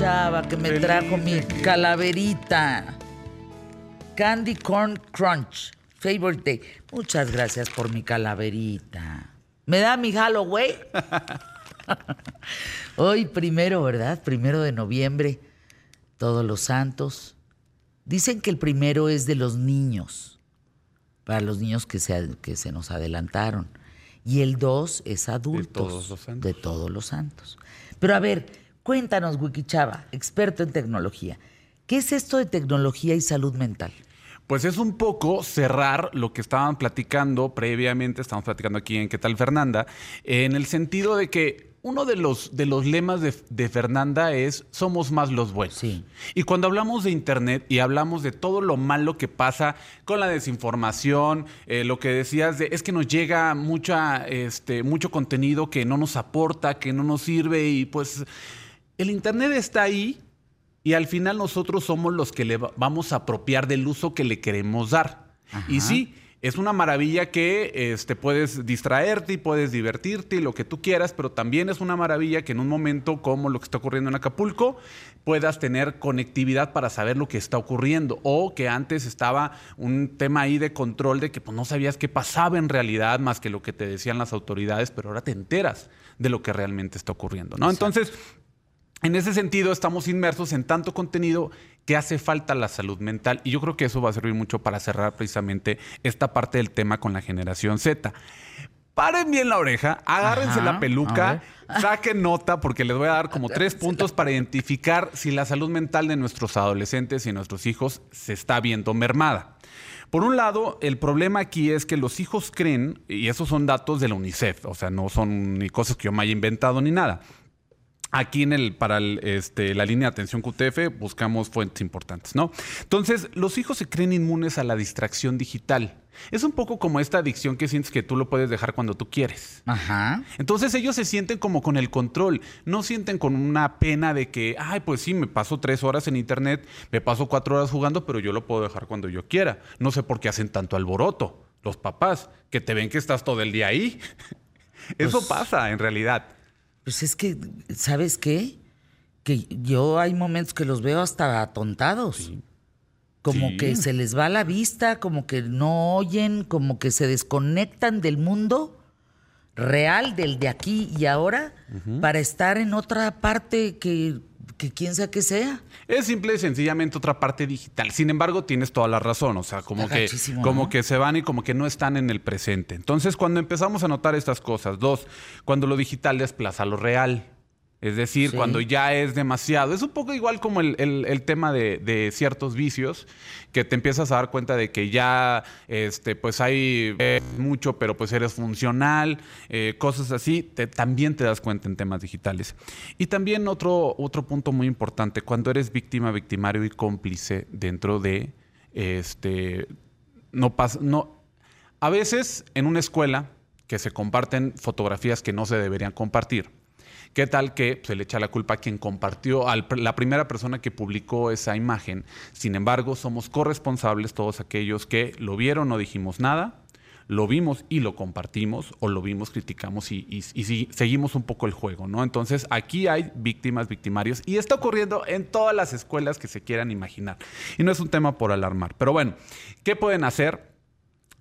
Chava que me trajo mi calaverita. Candy Corn Crunch. Favorite Day. Muchas gracias por mi calaverita. ¿Me da mi Halloween? Hoy primero, ¿verdad? Primero de noviembre. Todos los santos. Dicen que el primero es de los niños. Para los niños que se, que se nos adelantaron. Y el dos es adultos. De todos los santos. De todos los santos. Pero a ver, cuéntanos, Wikichava, experto en tecnología. ¿Qué es esto de tecnología y salud mental? Pues es un poco cerrar lo que estaban platicando previamente, estamos platicando aquí en ¿Qué tal Fernanda? En el sentido de que uno de los, de los lemas de, Fernanda es somos más los buenos. Sí. Y cuando hablamos de Internet y hablamos de todo lo malo que pasa con la desinformación, eh, lo que decías de es que nos llega mucha, este, mucho contenido que no nos aporta, que no nos sirve y pues el Internet está ahí y al final nosotros somos los que le vamos a apropiar del uso que le queremos dar. Y sí, es una maravilla que este, puedes distraerte y puedes divertirte y lo que tú quieras, pero también es una maravilla que en un momento como lo que está ocurriendo en Acapulco puedas tener conectividad para saber lo que está ocurriendo o que antes estaba un tema ahí de control de que pues, no sabías qué pasaba en realidad más que lo que te decían las autoridades, pero ahora te enteras de lo que realmente está ocurriendo, ¿no? Entonces, en ese sentido, estamos inmersos en tanto contenido que hace falta la salud mental. Y yo creo que eso va a servir mucho para cerrar precisamente esta parte del tema con la generación Z. Paren bien la oreja, agárrense la peluca, saquen nota porque les voy a dar como tres puntos para identificar si la salud mental de nuestros adolescentes y nuestros hijos se está viendo mermada. Por un lado, el problema aquí es que los hijos creen, y esos son datos de la UNICEF, o sea, no son ni cosas que yo me haya inventado ni nada Aquí en el, para este, la línea de atención QTF buscamos fuentes importantes, ¿no? Entonces, los hijos se creen inmunes a la distracción digital. Es un poco como esta adicción que sientes que tú lo puedes dejar cuando tú quieres. Ajá. Entonces ellos se sienten como con el control, no sienten con una pena de que, ay, pues sí, me paso tres horas en internet, me paso cuatro horas jugando, pero yo lo puedo dejar cuando yo quiera. No sé por qué hacen tanto alboroto los papás, que te ven que estás todo el día ahí. Eso pues pasa en realidad. Pues es que, ¿sabes qué? Que yo hay momentos que los veo hasta atontados. Como que se les va la vista, como que no oyen, como que se desconectan del mundo real, del de aquí y ahora, para estar en otra parte que que quién sea que sea. Es simple y sencillamente otra parte digital. Sin embargo, tienes toda la razón. O sea, como, que, como que se van y como que no están en el presente. Entonces, cuando empezamos a notar estas cosas, dos, cuando lo digital desplaza lo real. Es decir, cuando ya es demasiado. Es un poco igual como el, tema de, ciertos vicios, que te empiezas a dar cuenta de que ya este, pues hay eh, mucho, pero pues eres funcional, eh, cosas así, también te das cuenta en temas digitales. Y también otro, otro punto muy importante, cuando eres víctima, victimario y cómplice dentro de este. No pasa. No. A veces en una escuela que se comparten fotografías que no se deberían compartir ¿Qué tal que se le echa la culpa a quien compartió, a la primera persona que publicó esa imagen? Sin embargo, somos corresponsables todos aquellos que lo vieron, no dijimos nada, lo vimos y lo compartimos, o lo vimos, criticamos y, seguimos un poco el juego, ¿no? Entonces, aquí hay víctimas, victimarios, y está ocurriendo en todas las escuelas que se quieran imaginar. Y no es un tema por alarmar. Pero bueno, ¿qué pueden hacer?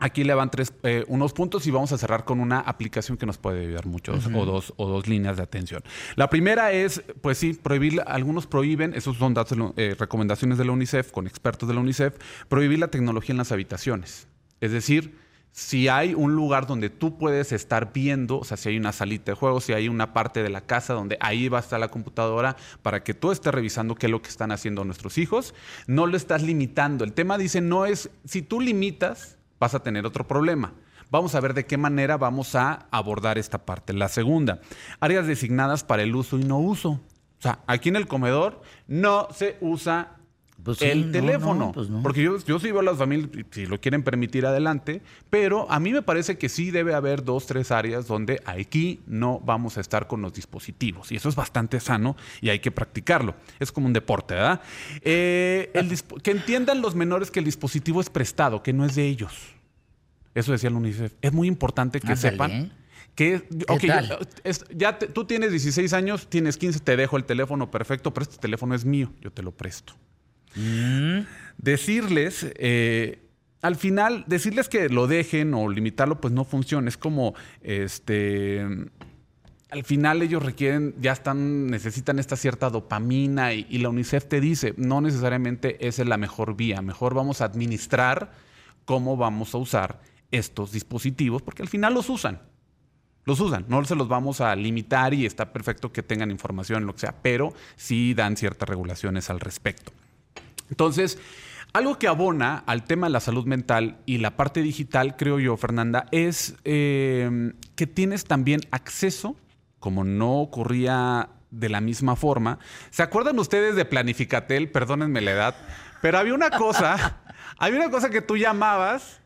Aquí le van tres, eh, unos puntos y vamos a cerrar con una aplicación que nos puede ayudar mucho o, dos, o dos líneas de atención. La primera es, pues sí, prohibir, algunos prohíben, esos son datos, eh, recomendaciones de la UNICEF, con expertos de la UNICEF, prohibir la tecnología en las habitaciones. Es decir, si hay un lugar donde tú puedes estar viendo, o sea, si hay una salita de juego, si hay una parte de la casa donde ahí va a estar la computadora para que tú estés revisando qué es lo que están haciendo nuestros hijos, no lo estás limitando. El tema dice, no es, si tú limitas, vas a tener otro problema. Vamos a ver de qué manera vamos a abordar esta parte. La segunda, áreas designadas para el uso y no uso. O sea, aquí en el comedor no se usa pues el teléfono. Pues porque yo, yo sí veo a las familias, si lo quieren permitir adelante, pero a mí me parece que sí debe haber dos, tres áreas donde aquí no vamos a estar con los dispositivos. Y eso es bastante sano y hay que practicarlo. Es como un deporte, ¿verdad? Eh, que entiendan los menores que el dispositivo es prestado, que no es de ellos. Eso decía el UNICEF. Es muy importante que sepan Que, ya tú tienes 16 años, tienes 15, te dejo el teléfono perfecto, pero este teléfono es mío, yo te lo presto. Mm. Decirles, eh, al final, decirles que lo dejen o limitarlo, pues no funciona. Es como, este, al final ellos requieren, ya están, necesitan esta cierta dopamina y, y, la UNICEF te dice, no necesariamente esa es la mejor vía, mejor vamos a administrar cómo vamos a usar estos dispositivos, porque al final los usan. Los usan, no se los vamos a limitar y está perfecto que tengan información, lo que sea, pero sí dan ciertas regulaciones al respecto. Entonces, algo que abona al tema de la salud mental y la parte digital, creo yo, Fernanda, es eh, que tienes también acceso, como no ocurría de la misma forma. ¿Se acuerdan ustedes de Planificatel? Perdónenme la edad, pero había una cosa, había una cosa que tú llamabas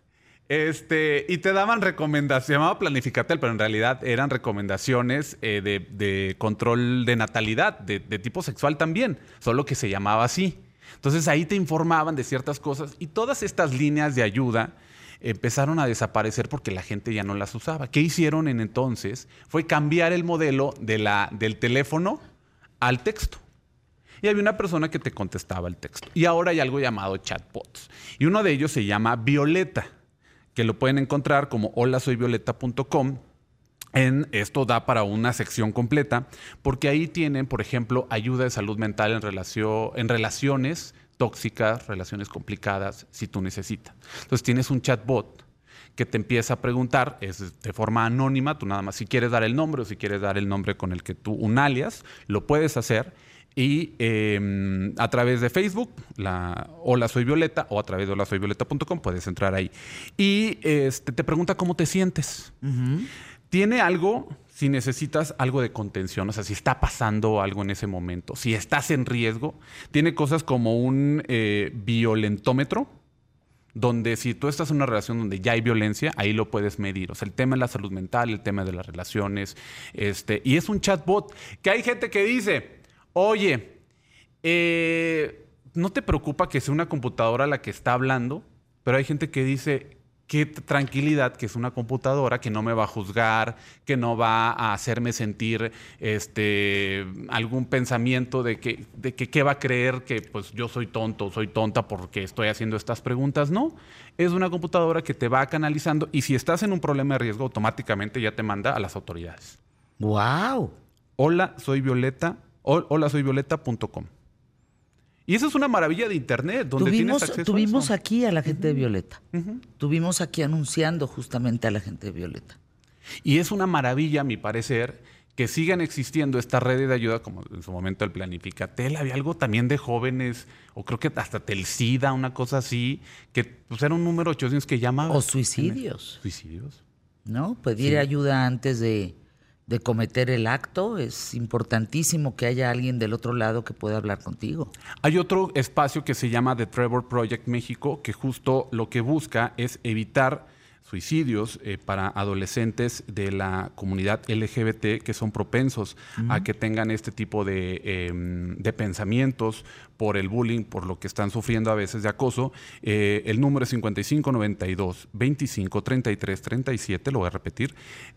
este, y te daban recomendaciones, se llamaba Planificatel, pero en realidad eran recomendaciones eh, de, control de natalidad, de tipo sexual también, solo que se llamaba así. Entonces ahí te informaban de ciertas cosas y todas estas líneas de ayuda empezaron a desaparecer porque la gente ya no las usaba. ¿Qué hicieron en entonces? Fue cambiar el modelo de la, del teléfono al texto. Y había una persona que te contestaba el texto. Y ahora hay algo llamado chatbots. Y uno de ellos se llama Violeta, que lo pueden encontrar como holasoyvioleta.com en esto da para una sección completa, porque ahí tienen, por ejemplo, ayuda de salud mental en, relación, en relaciones tóxicas, relaciones complicadas, si tú necesitas. Entonces tienes un chatbot que te empieza a preguntar, es de forma anónima, tú nada más si quieres dar el nombre o si quieres dar el nombre con el que tú, un alias, lo puedes hacer. Y em, a través de Facebook, la Hola Soy Violeta, o a través de holasoyvioleta.com puedes entrar ahí. Y este, te pregunta cómo te sientes tiene algo si necesitas algo de contención, o sea, si está pasando algo en ese momento, si estás en riesgo, tiene cosas como un eh, violentómetro, donde si tú estás en una relación donde ya hay violencia, ahí lo puedes medir. O sea, el tema de la salud mental, el tema de las relaciones, este, y es un chatbot que hay gente que dice, oye, eh, no te preocupa que sea una computadora la que está hablando, pero hay gente que dice, qué tranquilidad que es una computadora que no me va a juzgar, que no va a hacerme sentir este, algún pensamiento de que, de que qué va a creer que pues yo soy tonto, soy tonta porque estoy haciendo estas preguntas. No, es una computadora que te va canalizando y si estás en un problema de riesgo, automáticamente ya te manda a las autoridades. ¡Wow! Hola, soy Violeta. Hola, soy violeta.com. Y eso es una maravilla de Internet, donde tuvimos, tienes acceso Tuvimos aquí a la gente de Violeta. Tuvimos aquí anunciando justamente a la gente de Violeta. Y es una maravilla, a mi parecer, que sigan existiendo estas redes de ayuda, como en su momento el Planificatel, había algo también de jóvenes, o creo que hasta Telcida, una cosa así, que pues era un número 800 que llamaba. O suicidios. Suicidios. ¿No? Pedir ayuda antes de, de cometer el acto, es importantísimo que haya alguien del otro lado que pueda hablar contigo. Hay otro espacio que se llama The Trevor Project México, que justo lo que busca es evitar suicidios eh, para adolescentes de la comunidad LGBT que son propensos a que tengan este tipo em, de, pensamientos por el bullying, por lo que están sufriendo a veces de acoso. Eh, el número es 5592 25 33 37, lo voy a repetir,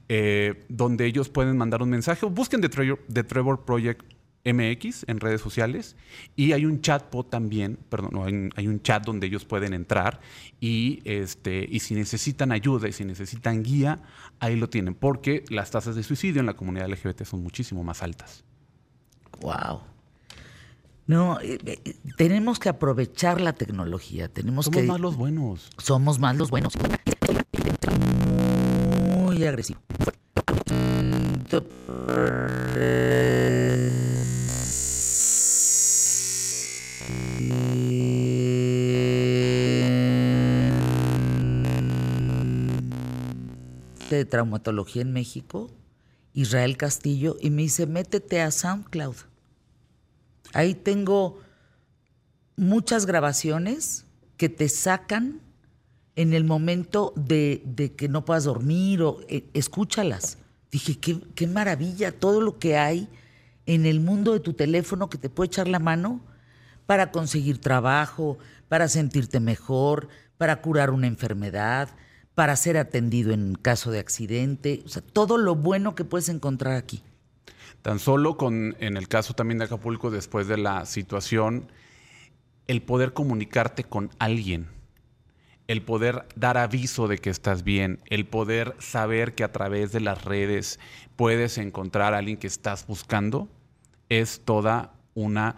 eh, donde ellos pueden mandar un mensaje o busquen The Trevor Project MX en redes sociales y hay un chatbot también, perdón, hay, un chat donde ellos pueden entrar y, este, y si necesitan ayuda y si necesitan guía, ahí lo tienen, porque las tasas de suicidio en la comunidad LGBT son muchísimo más altas. Wow. No, eh, eh, tenemos que aprovechar la tecnología. Tenemos somos más los buenos. Somos más los buenos. Muy agresivo. De traumatología en México, Israel Castillo, y me dice, métete a SoundCloud. Ahí tengo muchas grabaciones que te sacan en el momento de, que no puedas dormir o eh, escúchalas. Dije, qué, qué maravilla todo lo que hay en el mundo de tu teléfono que te puede echar la mano para conseguir trabajo, para sentirte mejor, para curar una enfermedad, para ser atendido en caso de accidente, o sea, todo lo bueno que puedes encontrar aquí. Tan solo con, en el caso también de Acapulco, después de la situación, el poder comunicarte con alguien, el poder dar aviso de que estás bien, el poder saber que a través de las redes puedes encontrar a alguien que estás buscando, es toda una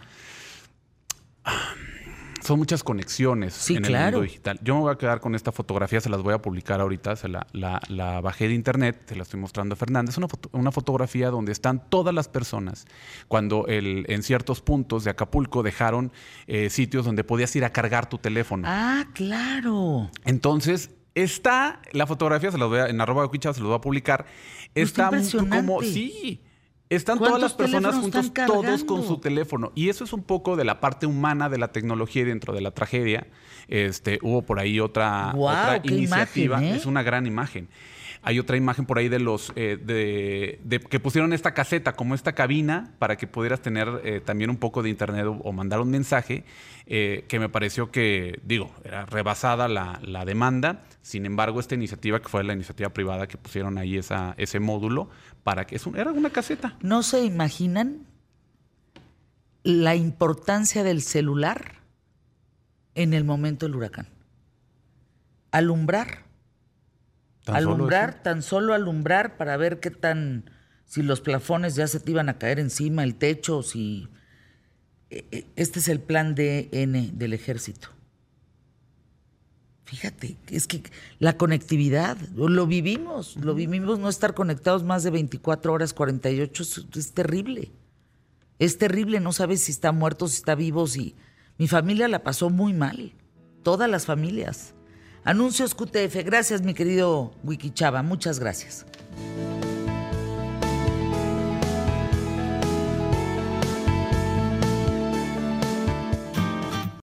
son muchas conexiones en el mundo digital. Yo me voy a quedar con esta fotografía, se las voy a publicar ahorita, se la, la, bajé de internet, se la estoy mostrando a Fernández. Una, una fotografía donde están todas las personas cuando el, en ciertos puntos de Acapulco dejaron eh, sitios donde podías ir a cargar tu teléfono. Ah, claro. Entonces, está la fotografía, se las voy a, en arroba de se las voy a publicar. Pues está como, sí, están todas las personas juntos, todos con su teléfono. Y eso es un poco de la parte humana de la tecnología dentro de la tragedia. Este, hubo por ahí otra, iniciativa. ¿eh? Es una gran imagen. Hay otra imagen por ahí de los eh, de, que pusieron esta caseta como esta cabina para que pudieras tener eh, también un poco de internet o, mandar un mensaje eh, que me pareció que digo era rebasada la, la, demanda. Sin embargo, esta iniciativa que fue la iniciativa privada que pusieron ahí esa, ese módulo para que es era una caseta. No se imaginan la importancia del celular en el momento del huracán. Alumbrar alumbrar, tan solo alumbrar para ver qué tan, si los plafones ya se te iban a caer encima, el techo, si... E, e, este es el plan DN del ejército. Fíjate, es que la conectividad, lo vivimos, lo vivimos, no estar conectados más de 24 horas, 48, es, es terrible. Es terrible, no sabes si está muerto, si está vivo, si... Mi familia la pasó muy mal, todas las familias. Anuncios QTF. Gracias, mi querido Wiki Chava. Muchas gracias.